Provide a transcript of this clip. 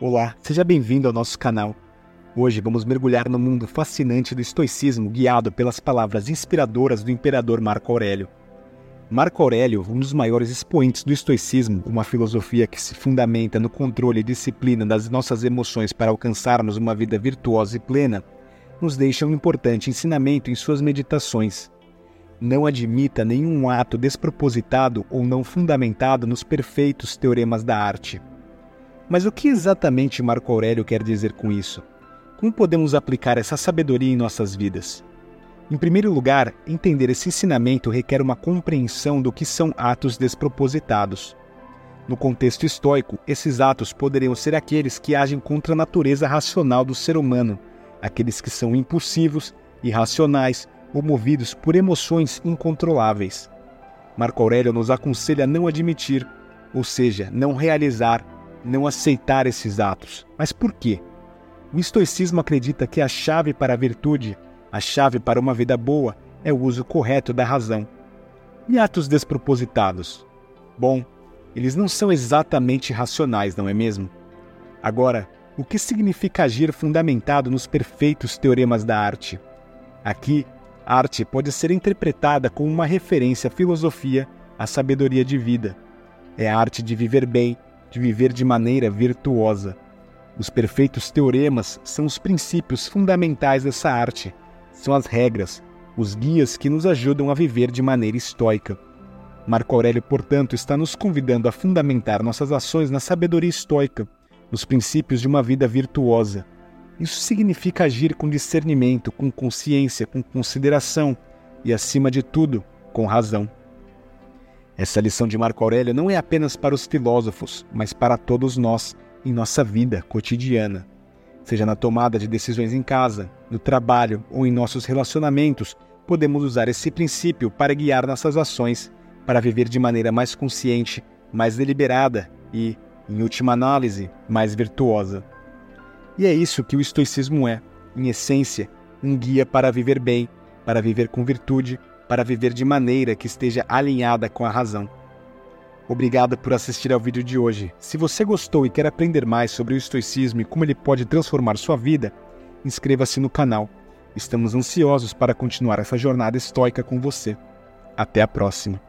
Olá, seja bem-vindo ao nosso canal. Hoje vamos mergulhar no mundo fascinante do estoicismo guiado pelas palavras inspiradoras do imperador Marco Aurélio. Marco Aurélio, um dos maiores expoentes do estoicismo, uma filosofia que se fundamenta no controle e disciplina das nossas emoções para alcançarmos uma vida virtuosa e plena, nos deixa um importante ensinamento em suas meditações. Não admita nenhum ato despropositado ou não fundamentado nos perfeitos teoremas da arte. Mas o que exatamente Marco Aurélio quer dizer com isso? Como podemos aplicar essa sabedoria em nossas vidas? Em primeiro lugar, entender esse ensinamento requer uma compreensão do que são atos despropositados. No contexto estoico, esses atos poderiam ser aqueles que agem contra a natureza racional do ser humano, aqueles que são impulsivos, irracionais ou movidos por emoções incontroláveis. Marco Aurélio nos aconselha a não admitir, ou seja, não realizar não aceitar esses atos. Mas por quê? O estoicismo acredita que a chave para a virtude, a chave para uma vida boa, é o uso correto da razão. E atos despropositados? Bom, eles não são exatamente racionais, não é mesmo? Agora, o que significa agir fundamentado nos perfeitos teoremas da arte? Aqui, arte pode ser interpretada como uma referência à filosofia, à sabedoria de vida. É a arte de viver bem, de viver de maneira virtuosa. Os perfeitos teoremas são os princípios fundamentais dessa arte, são as regras, os guias que nos ajudam a viver de maneira estoica. Marco Aurélio, portanto, está nos convidando a fundamentar nossas ações na sabedoria estoica, nos princípios de uma vida virtuosa. Isso significa agir com discernimento, com consciência, com consideração e, acima de tudo, com razão. Essa lição de Marco Aurélio não é apenas para os filósofos, mas para todos nós em nossa vida cotidiana. Seja na tomada de decisões em casa, no trabalho ou em nossos relacionamentos, podemos usar esse princípio para guiar nossas ações, para viver de maneira mais consciente, mais deliberada e, em última análise, mais virtuosa. E é isso que o estoicismo é, em essência, um guia para viver bem, para viver com virtude para viver de maneira que esteja alinhada com a razão. Obrigado por assistir ao vídeo de hoje. Se você gostou e quer aprender mais sobre o estoicismo e como ele pode transformar sua vida, inscreva-se no canal. Estamos ansiosos para continuar essa jornada estoica com você. Até a próxima!